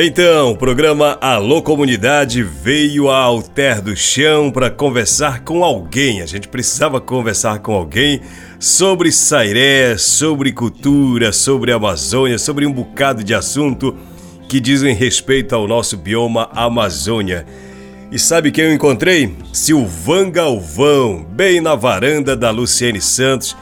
Então, o programa Alô Comunidade veio a Alter do Chão para conversar com alguém. A gente precisava conversar com alguém sobre Sairé, sobre cultura, sobre Amazônia, sobre um bocado de assunto que dizem respeito ao nosso bioma Amazônia. E sabe quem eu encontrei? Silvan Galvão, bem na varanda da Luciene Santos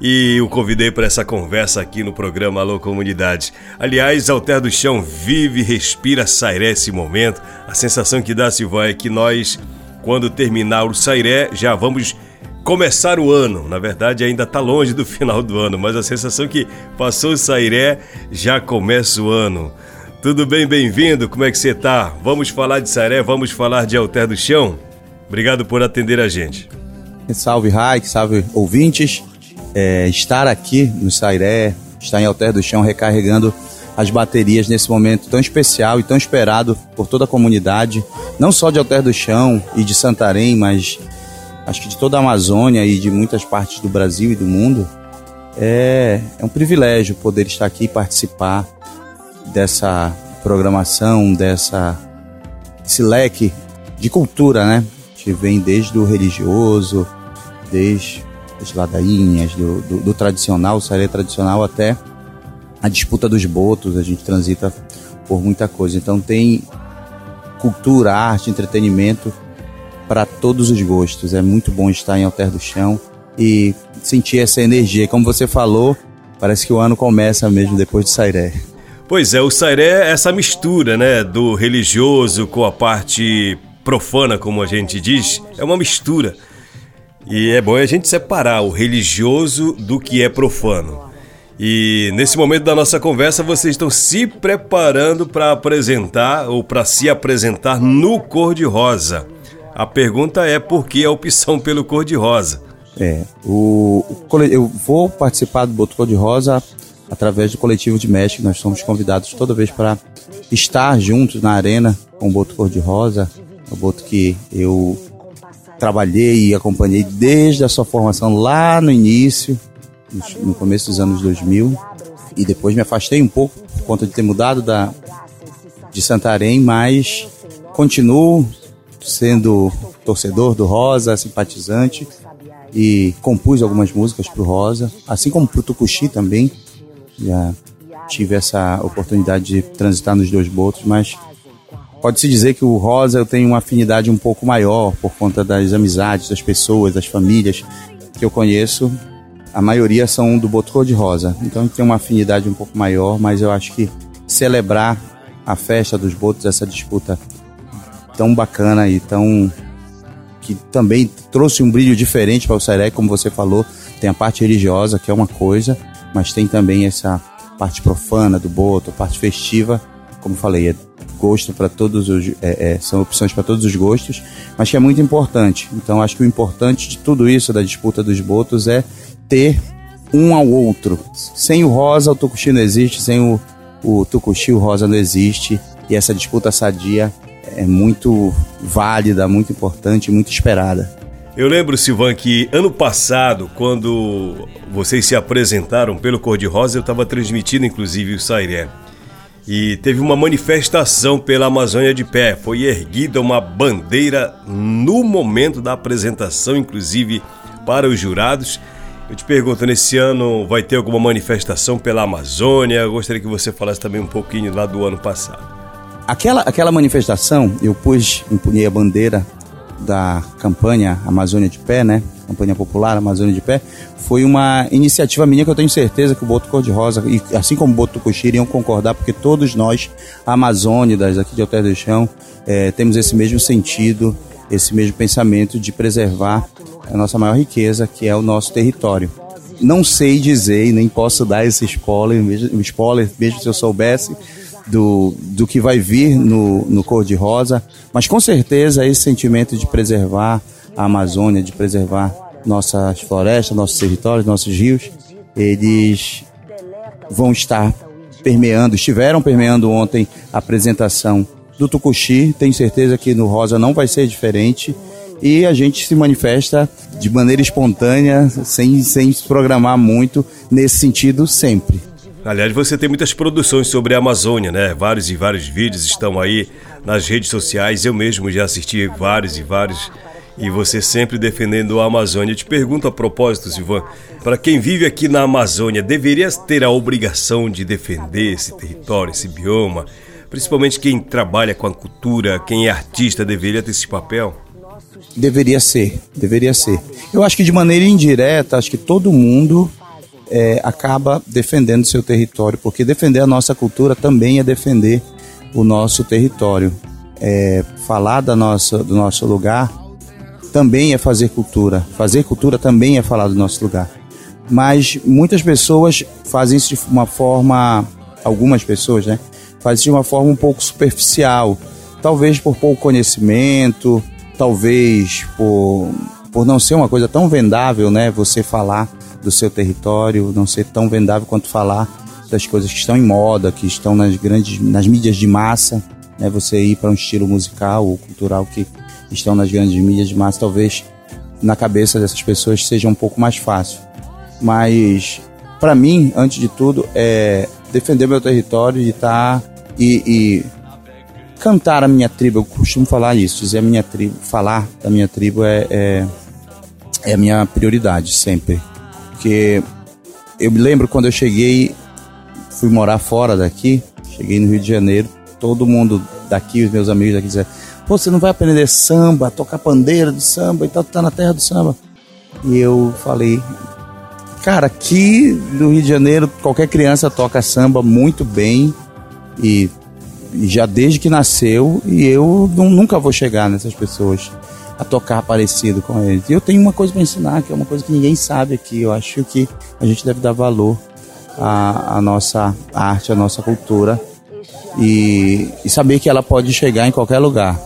e o convidei para essa conversa aqui no programa Alô Comunidade. Aliás, Alter do Chão vive respira Sairé esse momento. A sensação que dá, Silvão, é que nós, quando terminar o Sairé, já vamos começar o ano. Na verdade, ainda está longe do final do ano, mas a sensação é que passou o Sairé, já começa o ano. Tudo bem, bem-vindo? Como é que você está? Vamos falar de Sairé, vamos falar de Alter do Chão? Obrigado por atender a gente. Salve, Raik, salve ouvintes é, estar aqui no Sairé, estar em Alter do Chão recarregando as baterias nesse momento tão especial e tão esperado por toda a comunidade, não só de Alter do Chão e de Santarém, mas acho que de toda a Amazônia e de muitas partes do Brasil e do mundo. É, é um privilégio poder estar aqui e participar dessa programação, dessa esse leque de cultura, né? Que vem desde o religioso, desde das ladainhas, do, do, do tradicional, o tradicional, até a disputa dos botos, a gente transita por muita coisa. Então tem cultura, arte, entretenimento para todos os gostos. É muito bom estar em Alter do Chão e sentir essa energia. Como você falou, parece que o ano começa mesmo depois de Sairé. Pois é, o Sairé é essa mistura, né, do religioso com a parte profana, como a gente diz, é uma mistura. E é bom a gente separar o religioso do que é profano. E nesse momento da nossa conversa, vocês estão se preparando para apresentar ou para se apresentar no cor-de-rosa. A pergunta é por que a opção pelo cor-de-rosa? É, o, eu vou participar do Boto Cor-de-Rosa através do Coletivo de México. Nós somos convidados toda vez para estar juntos na arena com o Boto Cor-de-Rosa. O Boto que eu trabalhei e acompanhei desde a sua formação lá no início, no começo dos anos 2000, e depois me afastei um pouco por conta de ter mudado da, de Santarém, mas continuo sendo torcedor do Rosa, simpatizante, e compus algumas músicas para o Rosa, assim como para o Tucuxi também. Já tive essa oportunidade de transitar nos dois botos, mas Pode-se dizer que o rosa eu tenho uma afinidade um pouco maior por conta das amizades, das pessoas, das famílias que eu conheço. A maioria são do boto cor-de-rosa. Então tem uma afinidade um pouco maior, mas eu acho que celebrar a festa dos botos, essa disputa tão bacana e tão que também trouxe um brilho diferente para o Seré, como você falou, tem a parte religiosa, que é uma coisa, mas tem também essa parte profana do boto, parte festiva, como falei, é gosto para todos os. É, é, são opções para todos os gostos, mas que é muito importante. Então, acho que o importante de tudo isso, da disputa dos botos, é ter um ao outro. Sem o rosa, o tucuxi não existe, sem o, o tucuxi, o rosa não existe. E essa disputa sadia é muito válida, muito importante, muito esperada. Eu lembro, Silvan, que ano passado, quando vocês se apresentaram pelo Cor-de-Rosa, eu estava transmitindo inclusive o Sairé e teve uma manifestação pela Amazônia de pé. Foi erguida uma bandeira no momento da apresentação, inclusive para os jurados. Eu te pergunto, nesse ano vai ter alguma manifestação pela Amazônia? Eu gostaria que você falasse também um pouquinho lá do ano passado. Aquela, aquela manifestação, eu pus, empunhei a bandeira da campanha Amazônia de Pé, né? Campanha Popular Amazônia de Pé, foi uma iniciativa minha que eu tenho certeza que o Boto Cor-de-Rosa, e assim como o Boto Coxira, iam concordar, porque todos nós, amazônidas aqui de Alter do Chão, é, temos esse mesmo sentido, esse mesmo pensamento de preservar a nossa maior riqueza, que é o nosso território. Não sei dizer e nem posso dar esse spoiler, mesmo, spoiler, mesmo se eu soubesse, do, do que vai vir no, no cor-de-rosa, mas com certeza esse sentimento de preservar a Amazônia, de preservar nossas florestas, nossos territórios, nossos rios, eles vão estar permeando, estiveram permeando ontem a apresentação do Tucuxi, tenho certeza que no Rosa não vai ser diferente. E a gente se manifesta de maneira espontânea, sem, sem se programar muito, nesse sentido sempre. Aliás, você tem muitas produções sobre a Amazônia, né? Vários e vários vídeos estão aí nas redes sociais. Eu mesmo já assisti vários e vários. E você sempre defendendo a Amazônia. Eu te pergunto a propósito, Silvan, para quem vive aqui na Amazônia, deveria ter a obrigação de defender esse território, esse bioma? Principalmente quem trabalha com a cultura, quem é artista, deveria ter esse papel? Deveria ser, deveria ser. Eu acho que de maneira indireta, acho que todo mundo é, acaba defendendo seu território, porque defender a nossa cultura também é defender o nosso território. É, falar da nossa, do nosso lugar também é fazer cultura. Fazer cultura também é falar do nosso lugar. Mas muitas pessoas fazem isso de uma forma, algumas pessoas, né? Fazem isso de uma forma um pouco superficial. Talvez por pouco conhecimento, talvez por, por não ser uma coisa tão vendável, né? Você falar do seu território, não ser tão vendável quanto falar das coisas que estão em moda, que estão nas grandes, nas mídias de massa, né? Você ir para um estilo musical ou cultural que estão nas grandes mídias de massa, talvez na cabeça dessas pessoas seja um pouco mais fácil. Mas para mim, antes de tudo, é defender meu território e estar tá, e, e cantar a minha tribo. Eu costumo falar isso, dizer a minha tribo, falar da minha tribo é, é, é a minha prioridade sempre. Porque eu me lembro quando eu cheguei, fui morar fora daqui, cheguei no Rio de Janeiro, todo mundo daqui, os meus amigos daqui diziam, pô, você não vai aprender samba, tocar pandeira de samba e tal, tá na terra do samba. E eu falei, cara, aqui no Rio de Janeiro, qualquer criança toca samba muito bem e já desde que nasceu, e eu não, nunca vou chegar nessas pessoas a tocar parecido com eles. E eu tenho uma coisa para ensinar, que é uma coisa que ninguém sabe aqui. Eu acho que a gente deve dar valor à, à nossa arte, à nossa cultura e, e saber que ela pode chegar em qualquer lugar.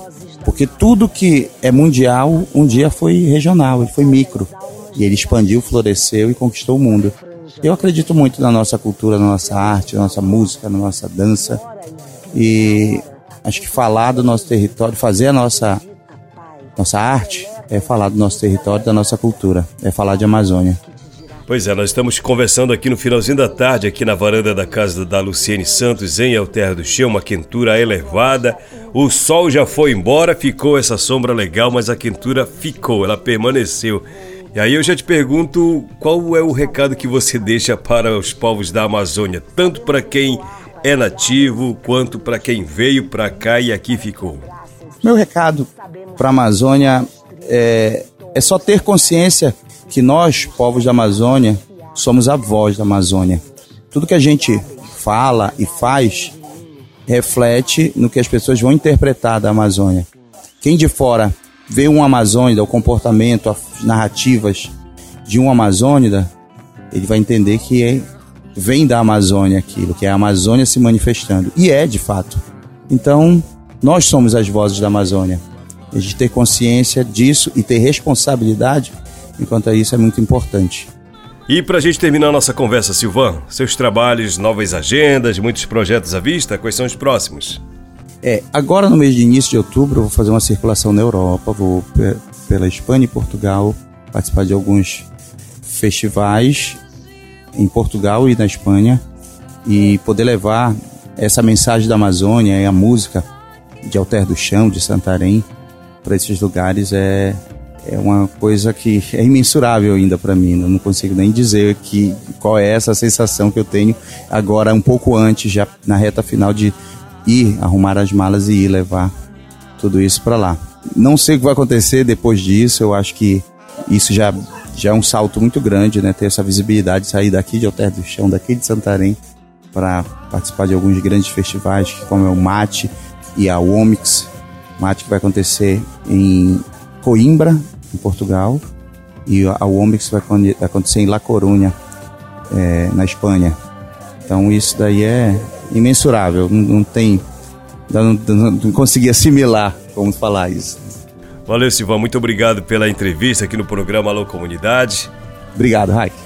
Porque tudo que é mundial, um dia foi regional, ele foi micro. E ele expandiu, floresceu e conquistou o mundo. Eu acredito muito na nossa cultura, na nossa arte, na nossa música, na nossa dança. E acho que falar do nosso território, fazer a nossa nossa arte é falar do nosso território, da nossa cultura, é falar de Amazônia. Pois é, nós estamos conversando aqui no finalzinho da tarde, aqui na varanda da casa da Luciene Santos, em Alter do Chão, uma quentura elevada. O sol já foi embora, ficou essa sombra legal, mas a quentura ficou, ela permaneceu. E aí eu já te pergunto, qual é o recado que você deixa para os povos da Amazônia, tanto para quem é nativo, quanto para quem veio para cá e aqui ficou? Meu recado para a Amazônia é, é só ter consciência que nós, povos da Amazônia, somos a voz da Amazônia. Tudo que a gente fala e faz reflete no que as pessoas vão interpretar da Amazônia. Quem de fora vê um amazônida, o comportamento, as narrativas de um amazônida, ele vai entender que é, vem da Amazônia aquilo, que é a Amazônia se manifestando. E é, de fato. Então, nós somos as vozes da Amazônia. A gente ter consciência disso e ter responsabilidade, enquanto isso é muito importante. E para a gente terminar a nossa conversa, Silvan, seus trabalhos, novas agendas, muitos projetos à vista, quais são os próximos? É, agora no mês de início de outubro eu vou fazer uma circulação na Europa, vou pela Espanha e Portugal participar de alguns festivais em Portugal e na Espanha e poder levar essa mensagem da Amazônia e a música de Alter do Chão, de Santarém, para esses lugares é, é uma coisa que é imensurável ainda para mim. Eu não consigo nem dizer que, qual é essa sensação que eu tenho agora, um pouco antes, já na reta final, de ir arrumar as malas e ir levar tudo isso para lá. Não sei o que vai acontecer depois disso, eu acho que isso já, já é um salto muito grande, né? Ter essa visibilidade, sair daqui de Alter do Chão, daqui de Santarém, para participar de alguns grandes festivais, como é o Mate, e a Womix Mate que vai acontecer em Coimbra, em Portugal, e a Womix vai acontecer em La Coruña, é, na Espanha. Então isso daí é imensurável, não, não tem, não, não, não consegui assimilar como falar isso. Valeu, Silvão, muito obrigado pela entrevista aqui no programa Alô Comunidade. Obrigado, Raik.